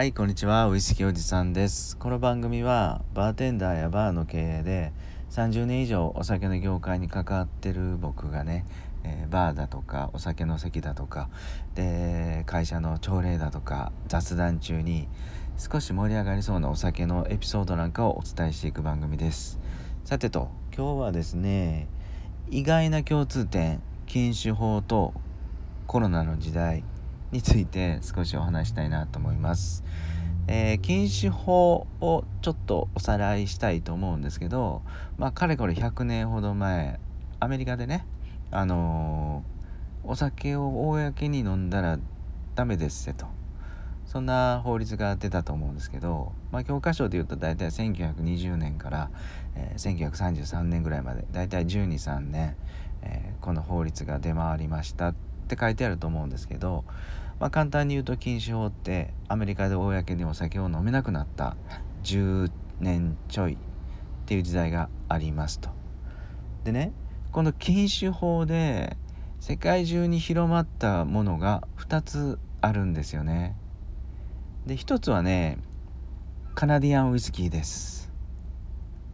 はいこんにちは。ウイスキーおじさんです。この番組はバーテンダーやバーの経営で30年以上お酒の業界に関わってる僕がね、えー、バーだとかお酒の席だとかで会社の朝礼だとか雑談中に少し盛り上がりそうなお酒のエピソードなんかをお伝えしていく番組です。さてと今日はですね意外な共通点禁酒法とコロナの時代について少しお話したいなと思います。えー、禁酒法をちょっとおさらいしたいと思うんですけど、まあ、かれこれ100年ほど前アメリカでね、あのー、お酒を公に飲んだらダメですせとそんな法律が出たと思うんですけど、まあ、教科書でいうと大体1920年から、えー、1933年ぐらいまで大体123年、えー、この法律が出回りましたって書いてあると思うんですけど、まあ、簡単に言うと禁酒法ってアメリカで公にお酒を飲めなくなった10年ちょいっていう時代がありますと。でねこの禁酒法で世界中に広まったものが2つあるんですよね。で1つはねカナディアンウイスキーです。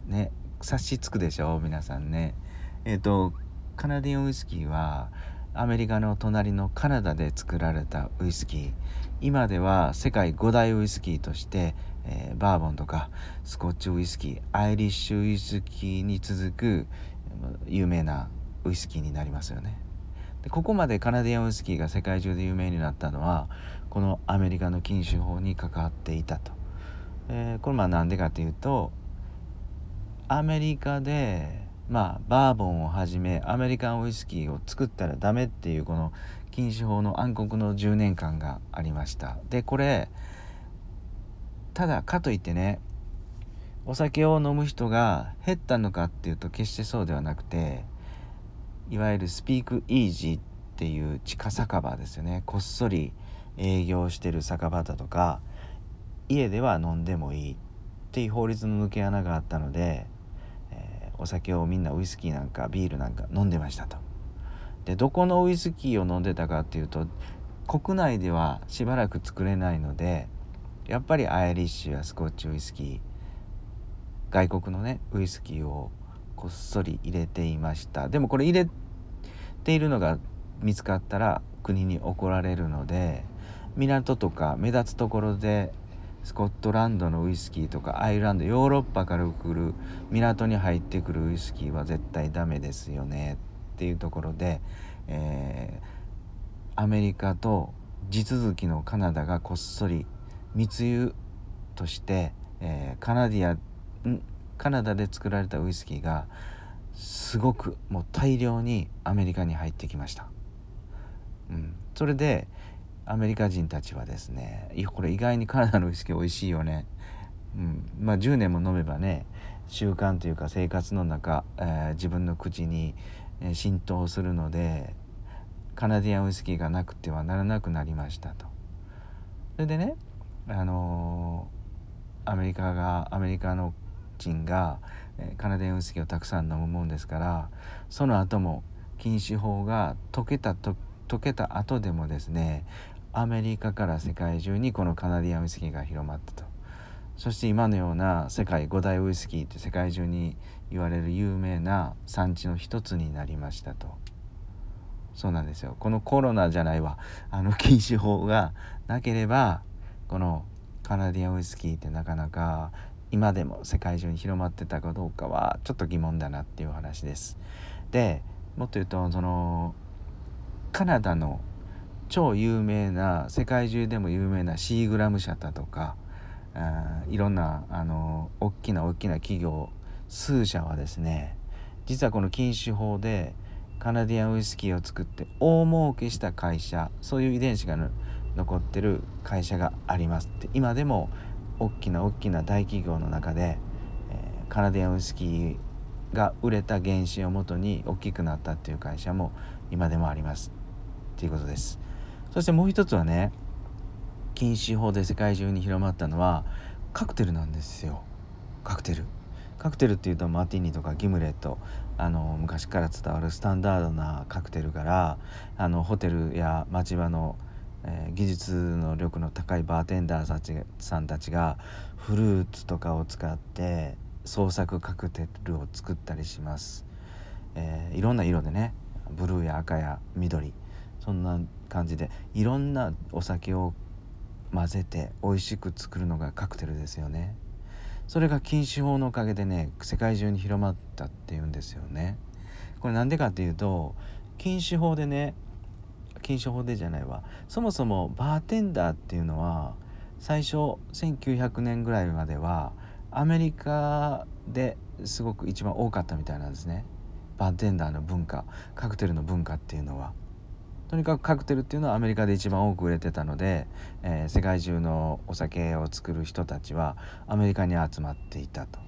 ね察しつくでしょ皆さんね。えっ、ー、とカナディアンウイスキーはアメリカの隣のカナダで作られたウイスキー。今では世界5大ウイスキーとして、えー、バーボンとかスコッチウイスキーアイリッシュウイスキーに続く有名なウイスキーになりますよね。でここまでカナディアンウイスキーが世界中で有名になったのはこのアメリカの禁酒法に関わっていたと、えー、これまあなんでかというとアメリカでまあバーボンをはじめアメリカンウイスキーを作ったらダメっていうこの禁止法の暗黒の10年間がありました。でこれただかといってねお酒を飲む人が減ったのかっていうと決してそうではなくていわゆるスピークイージーっていう地下酒場ですよね。こっそり営業してる酒場だとか家では飲んでもいいっていう法律の抜け穴があったのでお酒をみんなウイスキーなんかビールなんか飲んでましたと。でどこのウイスキーを飲んでたかっていうと国内ではしばらく作れないのでやっぱりアイリッシュやスコッチウイスキー外国のねウイスキーをこっそり入れていましたでもこれ入れているのが見つかったら国に怒られるので港とか目立つところでスコットランドのウイスキーとかアイルランドヨーロッパから来る港に入ってくるウイスキーは絶対ダメですよねっていうところで、えー、アメリカと地続きのカナダがこっそり密輸として、えー、カナディアカナダで作られたウイスキーがすごくもう大量にアメリカに入ってきました。うん、それで、アメリカ人たちはですねこれ意外にカナダのウイスキー美味しいよね、うん、まあ10年も飲めばね習慣というか生活の中、えー、自分の口に浸透するのでカナディアンウイスキーがなくてはならなくなりましたと。それでねあのー、アメリカがアメリカの人がカナディアンウイスキーをたくさん飲むもんですからその後も禁止法が解けたと解けた後でもですねアメリカから世界中にこのカナディアンウイスキーが広まったと。そして今のような世界5大ウイスキーって世界中に言われる有名な産地の一つになりましたと。そうなんですよ。このコロナじゃないわ。あの禁止法がなければこのカナディアンウイスキーってなかなか今でも世界中に広まってたかどうかはちょっと疑問だなっていう話です。でもっと言うとそのカナダの超有名な世界中でも有名なシーグラム社だとかあいろんなあの大きな大きな企業数社はですね実はこの禁酒法でカナディアンウイスキーを作って大儲けした会社そういう遺伝子が残ってる会社がありますって今でも大きな大きな大企業の中で、えー、カナディアンウイスキーが売れた原資をもとに大きくなったっていう会社も今でもありますっていうことです。そしてもう一つはね禁止法で世界中に広まったのはカクテルなんですよ。カクテル。カクテルっていうとマティニとかギムレット。あの昔から伝わるスタンダードなカクテルからあのホテルや町場のえー、技術の力の高いバーテンダーたちさんたちがフルーツとかを使って創作カクテルを作ったりします、えー、いろんな色でねブルーや赤や緑。そんな感じでいろんなお酒を混ぜて美味しく作るのがカクテルですよね。それが禁酒法のおかげでね世界中に広まったっていうんですよね。これなんでかっていうと禁酒法でね禁酒法でじゃないわ。そもそもバーテンダーっていうのは最初1900年ぐらいまではアメリカですごく一番多かったみたいなんですね。バーテンダーの文化カクテルの文化っていうのは。とにかくカクテルっていうのはアメリカで一番多く売れてたので、えー、世界中のお酒を作る人たちはアメリカに集まっていたと。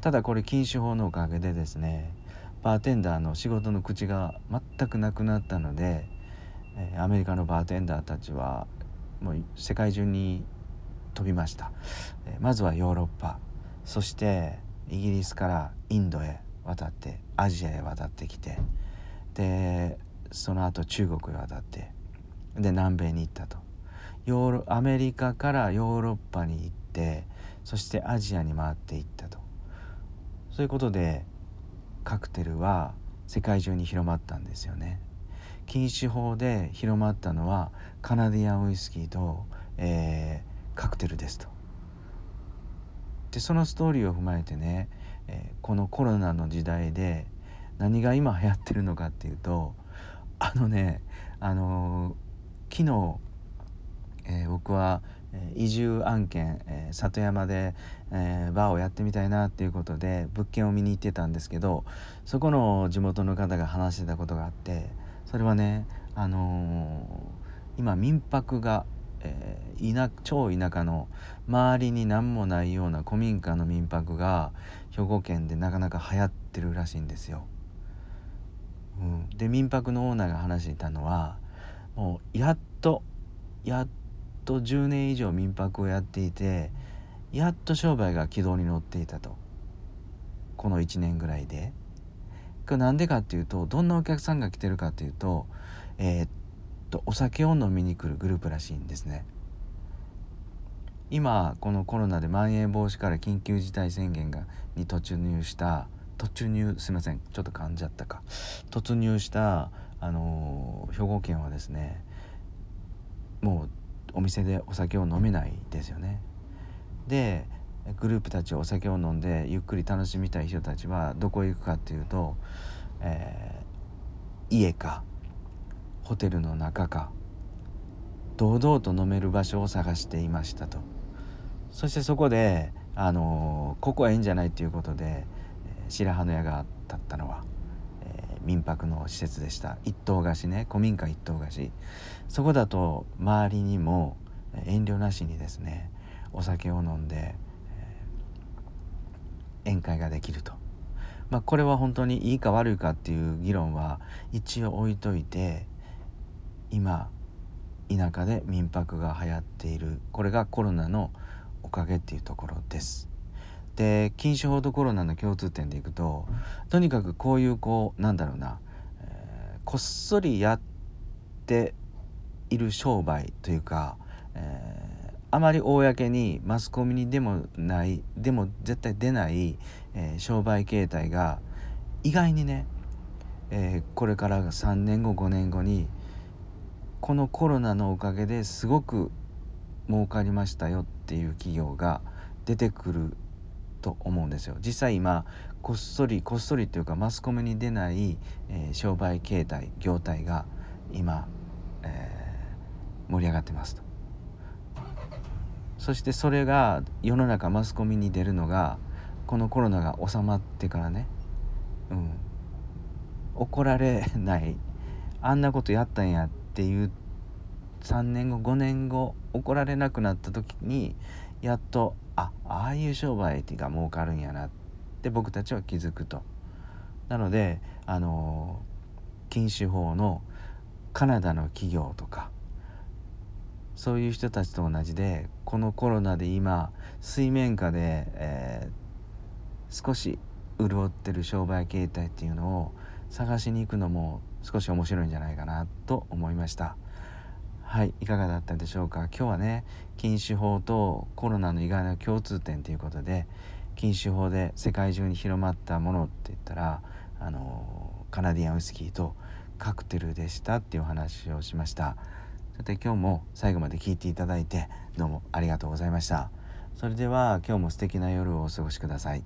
ただこれ禁酒法のおかげでですねバーテンダーの仕事の口が全くなくなったので、えー、アメリカのバーテンダーたちはもう世界中に飛びました、えー、まずはヨーロッパそしてイギリスからインドへ渡ってアジアへ渡ってきてでその後中国へ渡ってで南米に行ったと。ヨーロアメリカからヨーロッパに行ってそしてアジアに回っていったと。そういうことでカクテルは世界中に広まったんですよね。禁止法で広まったのはカナディアンウイスキーと、えー、カクテルですと。でそのストーリーを踏まえてね、えー、このコロナの時代で何が今流行ってるのかっていうとあのねあのー、昨日、えー、僕は移住案件、えー、里山で、えー、バーをやってみたいなっていうことで物件を見に行ってたんですけどそこの地元の方が話してたことがあってそれはね、あのー、今民泊が、えー、田超田舎の周りに何もないような古民家の民泊が兵庫県でなかなか流行ってるらしいんですよ。うん、で民泊のオーナーが話していたのはもうやっとやっと10年以上民泊をやっていてやっと商売が軌道に乗っていたとこの1年ぐらいで。これなんでかっていうとどんなお客さんが来てるかっていうとえー、っとお酒を飲みに来るグループらしいんですね。今このコロナでまん延防止から緊急事態宣言がに突入した突入すいませんちょっと噛んじゃったか。突入したあの兵庫県はですねもうお店でお酒を飲めないですよね。でグループたちお酒を飲んでゆっくり楽しみたい人たちはどこへ行くかっていうと、えー、家かホテルの中か堂々と飲める場所を探していましたと。そしてそこで、あのここはいいんじゃないっていうことで白羽の矢が立ったのは、えー、民泊の施設でした一棟貸しね古民家一棟貸しそこだと周りにも遠慮なしにですねお酒を飲んで、えー、宴会ができると。まあ、これは本当にいいか悪いかっていう議論は一応置いといて今田舎で民泊が流行っているこれがコロナのおかげっていうところです。で禁酒法とコロナの共通点でいくととにかくこういうこうなんだろうな、えー、こっそりやっている商売というか、えー、あまり公にマスコミにでもないでも絶対出ない、えー、商売形態が意外にね、えこれから3年後5年後にこのコロナのおかげですごく儲かりましたよっていう企業が出てくると思うんですよ。実際今こっそりこっそりっていうかマスコミに出ない、えー、商売形態業態が今、えー、盛り上がってますと。そしてそれが世の中マスコミに出るのがこのコロナが収まってからね。うん。怒られない。あんなことやったんやっていう3年後5年後怒られなくなった時にやっとあああいう商売が儲かるんやなって僕たちは気づくと。なのであの禁酒法のカナダの企業とかそういう人たちと同じでこのコロナで今水面下で、えー、少し潤ってる商売形態っていうのを探しに行くのも少し面白いんじゃないかなと思いました。はいいかがだったでしょうか？今日はね禁酒法とコロナの意外な共通点ということで禁酒法で世界中に広まったものって言ったらあのカナディアンウイスキーとカクテルでしたっていうお話をしました。さて今日も最後まで聞いていただいてどうもありがとうございました。それでは今日も素敵な夜をお過ごしください。